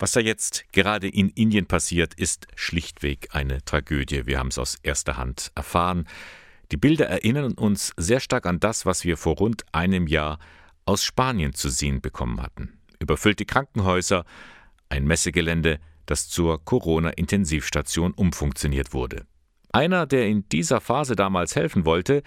Was da jetzt gerade in Indien passiert, ist schlichtweg eine Tragödie. Wir haben es aus erster Hand erfahren. Die Bilder erinnern uns sehr stark an das, was wir vor rund einem Jahr aus Spanien zu sehen bekommen hatten. Überfüllte Krankenhäuser, ein Messegelände, das zur Corona-Intensivstation umfunktioniert wurde. Einer, der in dieser Phase damals helfen wollte,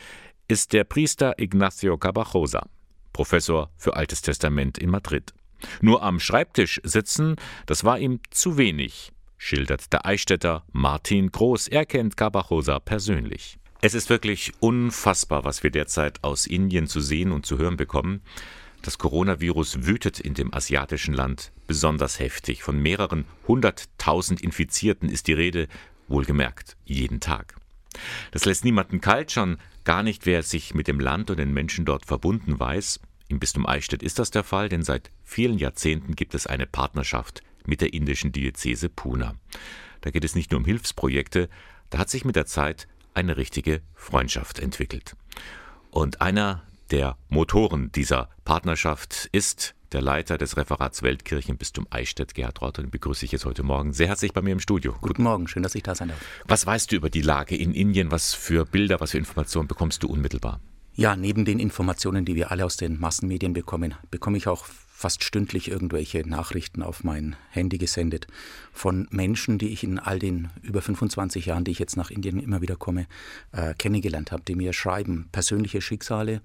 ist der Priester Ignacio Cabajosa, Professor für Altes Testament in Madrid. Nur am Schreibtisch sitzen, das war ihm zu wenig, schildert der Eichstätter Martin Groß. Er kennt Cabajosa persönlich. Es ist wirklich unfassbar, was wir derzeit aus Indien zu sehen und zu hören bekommen. Das Coronavirus wütet in dem asiatischen Land besonders heftig. Von mehreren hunderttausend Infizierten ist die Rede, wohlgemerkt, jeden Tag. Das lässt niemanden kalt, schon gar nicht, wer sich mit dem Land und den Menschen dort verbunden weiß. Im Bistum Eichstätt ist das der Fall, denn seit vielen Jahrzehnten gibt es eine Partnerschaft mit der indischen Diözese Pune. Da geht es nicht nur um Hilfsprojekte, da hat sich mit der Zeit eine richtige Freundschaft entwickelt. Und einer der Motoren dieser Partnerschaft ist der Leiter des Referats Weltkirchenbistum Eichstätt, Gerhard Rott, den begrüße ich jetzt heute Morgen sehr herzlich bei mir im Studio. Guten Morgen, schön, dass ich da sein darf. Was weißt du über die Lage in Indien? Was für Bilder, was für Informationen bekommst du unmittelbar? Ja, neben den Informationen, die wir alle aus den Massenmedien bekommen, bekomme ich auch fast stündlich irgendwelche Nachrichten auf mein Handy gesendet von Menschen, die ich in all den über 25 Jahren, die ich jetzt nach Indien immer wieder komme, äh, kennengelernt habe, die mir schreiben, persönliche Schicksale.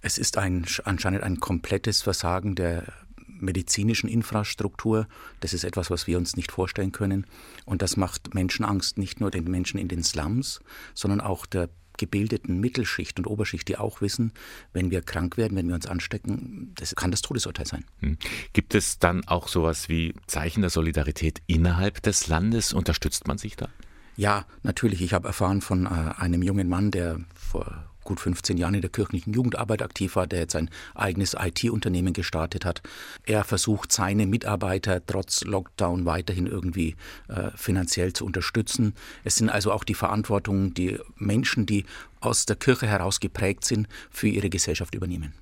Es ist ein, anscheinend ein komplettes Versagen der medizinischen Infrastruktur. Das ist etwas, was wir uns nicht vorstellen können. Und das macht Menschenangst nicht nur den Menschen in den Slums, sondern auch der gebildeten Mittelschicht und Oberschicht, die auch wissen, wenn wir krank werden, wenn wir uns anstecken, das kann das Todesurteil sein. Hm. Gibt es dann auch sowas wie Zeichen der Solidarität innerhalb des Landes? Unterstützt man sich da? Ja, natürlich. Ich habe erfahren von äh, einem jungen Mann, der vor gut 15 Jahren in der kirchlichen Jugendarbeit aktiv war, der jetzt ein eigenes IT-Unternehmen gestartet hat. Er versucht, seine Mitarbeiter trotz Lockdown weiterhin irgendwie äh, finanziell zu unterstützen. Es sind also auch die Verantwortungen, die Menschen, die aus der Kirche heraus geprägt sind, für ihre Gesellschaft übernehmen.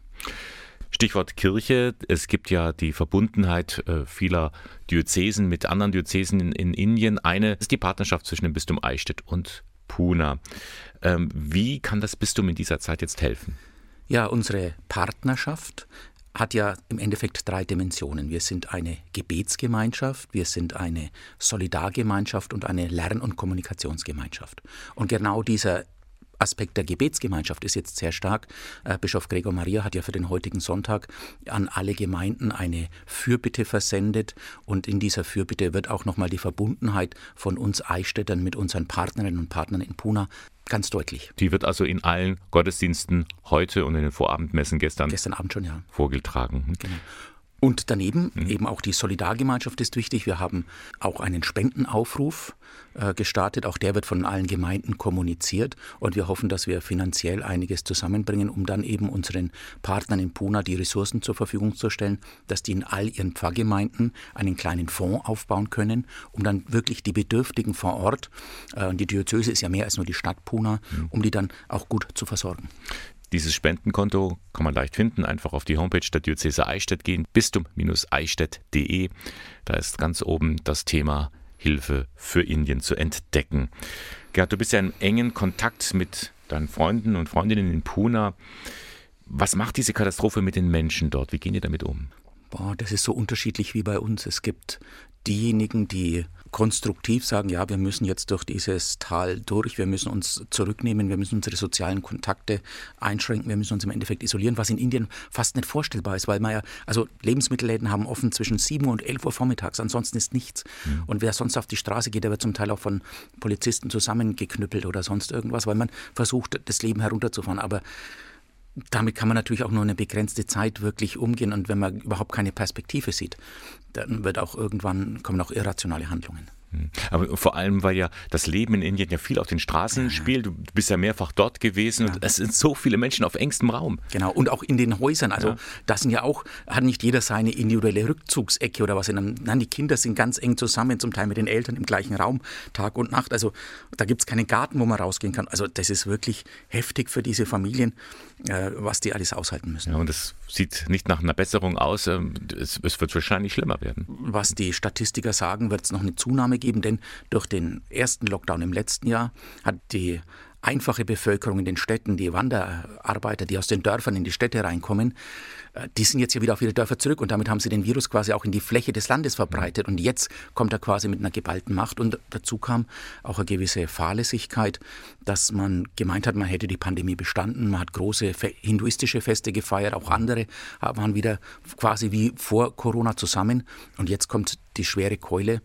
Stichwort Kirche. Es gibt ja die Verbundenheit äh, vieler Diözesen mit anderen Diözesen in, in, Indien. Eine ist die Partnerschaft zwischen dem Bistum Eichstätt und Puna. Ähm, wie kann das Bistum in dieser Zeit jetzt helfen? Ja, unsere Partnerschaft hat ja im Endeffekt drei Dimensionen. Wir sind eine Gebetsgemeinschaft, wir sind eine Solidargemeinschaft und eine Lern- und Kommunikationsgemeinschaft. Und genau dieser Aspekt der Gebetsgemeinschaft ist jetzt sehr stark. Äh, Bischof Gregor Maria hat ja für den heutigen Sonntag an alle Gemeinden eine Fürbitte versendet und in dieser Fürbitte wird auch nochmal die Verbundenheit von uns Eichstättern mit unseren Partnerinnen und Partnern in Puna ganz deutlich. Die wird also in allen Gottesdiensten heute und in den Vorabendmessen gestern, gestern Abend schon, ja. vorgetragen. Genau. Und daneben mhm. eben auch die Solidargemeinschaft ist wichtig. Wir haben auch einen Spendenaufruf äh, gestartet. Auch der wird von allen Gemeinden kommuniziert. Und wir hoffen, dass wir finanziell einiges zusammenbringen, um dann eben unseren Partnern in Puna die Ressourcen zur Verfügung zu stellen, dass die in all ihren Pfarrgemeinden einen kleinen Fonds aufbauen können, um dann wirklich die Bedürftigen vor Ort, äh, die Diözese ist ja mehr als nur die Stadt Puna, mhm. um die dann auch gut zu versorgen. Dieses Spendenkonto kann man leicht finden. Einfach auf die Homepage der Diözese Eichstätt gehen, bistum-eichstätt.de. Da ist ganz oben das Thema Hilfe für Indien zu entdecken. Gerd, du bist ja in engen Kontakt mit deinen Freunden und Freundinnen in Pune. Was macht diese Katastrophe mit den Menschen dort? Wie gehen die damit um? Boah, das ist so unterschiedlich wie bei uns. Es gibt diejenigen, die konstruktiv sagen, ja, wir müssen jetzt durch dieses Tal durch, wir müssen uns zurücknehmen, wir müssen unsere sozialen Kontakte einschränken, wir müssen uns im Endeffekt isolieren, was in Indien fast nicht vorstellbar ist, weil man ja, also Lebensmittelläden haben offen zwischen 7 und 11 Uhr vormittags, ansonsten ist nichts. Mhm. Und wer sonst auf die Straße geht, der wird zum Teil auch von Polizisten zusammengeknüppelt oder sonst irgendwas, weil man versucht, das Leben herunterzufahren. Aber damit kann man natürlich auch nur eine begrenzte Zeit wirklich umgehen und wenn man überhaupt keine Perspektive sieht, dann wird auch irgendwann kommen auch irrationale Handlungen. Hm. Aber vor allem, weil ja das Leben in Indien ja viel auf den Straßen spielt. Du bist ja mehrfach dort gewesen ja. und es sind so viele Menschen auf engstem Raum. Genau, und auch in den Häusern. Also, ja. das sind ja auch, hat nicht jeder seine individuelle Rückzugsecke oder was. Nein, die Kinder sind ganz eng zusammen, zum Teil mit den Eltern im gleichen Raum, Tag und Nacht. Also, da gibt es keinen Garten, wo man rausgehen kann. Also, das ist wirklich heftig für diese Familien, äh, was die alles aushalten müssen. Ja, und es sieht nicht nach einer Besserung aus. Ähm, es, es wird wahrscheinlich schlimmer werden. Was die Statistiker sagen, wird es noch eine Zunahme geben, denn durch den ersten Lockdown im letzten Jahr hat die einfache Bevölkerung in den Städten, die Wanderarbeiter, die aus den Dörfern in die Städte reinkommen, äh, die sind jetzt ja wieder auf ihre Dörfer zurück und damit haben sie den Virus quasi auch in die Fläche des Landes verbreitet. Und jetzt kommt er quasi mit einer geballten Macht und dazu kam auch eine gewisse Fahrlässigkeit, dass man gemeint hat, man hätte die Pandemie bestanden. Man hat große hinduistische Feste gefeiert, auch andere waren wieder quasi wie vor Corona zusammen. Und jetzt kommt die schwere Keule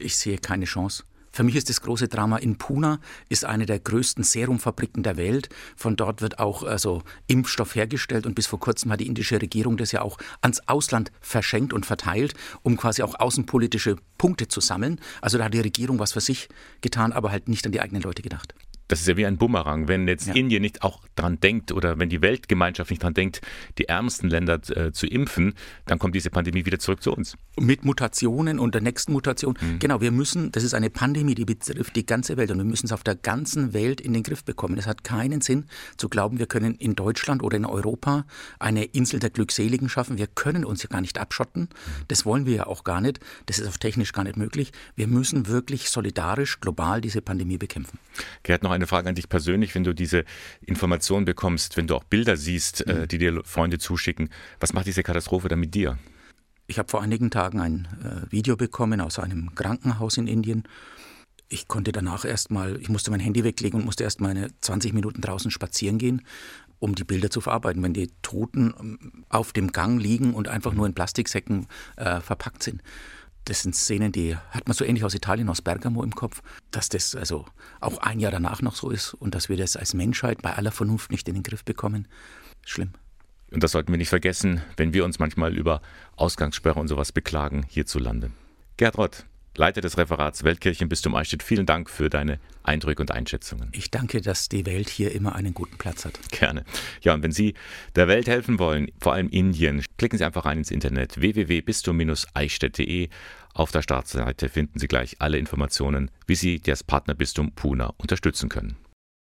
ich sehe keine Chance. Für mich ist das große Drama in Pune, ist eine der größten Serumfabriken der Welt. Von dort wird auch also Impfstoff hergestellt und bis vor kurzem hat die indische Regierung das ja auch ans Ausland verschenkt und verteilt, um quasi auch außenpolitische Punkte zu sammeln. Also da hat die Regierung was für sich getan, aber halt nicht an die eigenen Leute gedacht das ist ja wie ein Bumerang. Wenn jetzt ja. Indien nicht auch dran denkt oder wenn die Weltgemeinschaft nicht dran denkt, die ärmsten Länder äh, zu impfen, dann kommt diese Pandemie wieder zurück zu uns. Mit Mutationen und der nächsten Mutation. Mhm. Genau, wir müssen, das ist eine Pandemie, die betrifft die ganze Welt und wir müssen es auf der ganzen Welt in den Griff bekommen. Es hat keinen Sinn zu glauben, wir können in Deutschland oder in Europa eine Insel der Glückseligen schaffen. Wir können uns ja gar nicht abschotten. Das wollen wir ja auch gar nicht. Das ist auf technisch gar nicht möglich. Wir müssen wirklich solidarisch global diese Pandemie bekämpfen. Gerd, noch eine Frage an dich persönlich, wenn du diese Informationen bekommst, wenn du auch Bilder siehst, äh, mhm. die dir Freunde zuschicken. Was macht diese Katastrophe dann mit dir? Ich habe vor einigen Tagen ein äh, Video bekommen aus einem Krankenhaus in Indien. Ich konnte danach erstmal, ich musste mein Handy weglegen und musste erst meine 20 Minuten draußen spazieren gehen, um die Bilder zu verarbeiten, wenn die Toten ähm, auf dem Gang liegen und einfach nur in Plastiksäcken äh, verpackt sind das sind Szenen, die hat man so ähnlich aus Italien, aus Bergamo im Kopf, dass das also auch ein Jahr danach noch so ist und dass wir das als Menschheit bei aller Vernunft nicht in den Griff bekommen. Schlimm. Und das sollten wir nicht vergessen, wenn wir uns manchmal über Ausgangssperre und sowas beklagen hierzulande. Gerd Rott, Leiter des Referats Weltkirchenbistum Eichstätt, vielen Dank für deine Eindrücke und Einschätzungen. Ich danke, dass die Welt hier immer einen guten Platz hat. Gerne. Ja, und wenn Sie der Welt helfen wollen, vor allem Indien, klicken Sie einfach rein ins Internet www.bistum-eichstätt.de. Auf der Startseite finden Sie gleich alle Informationen, wie Sie das Partnerbistum Puna unterstützen können.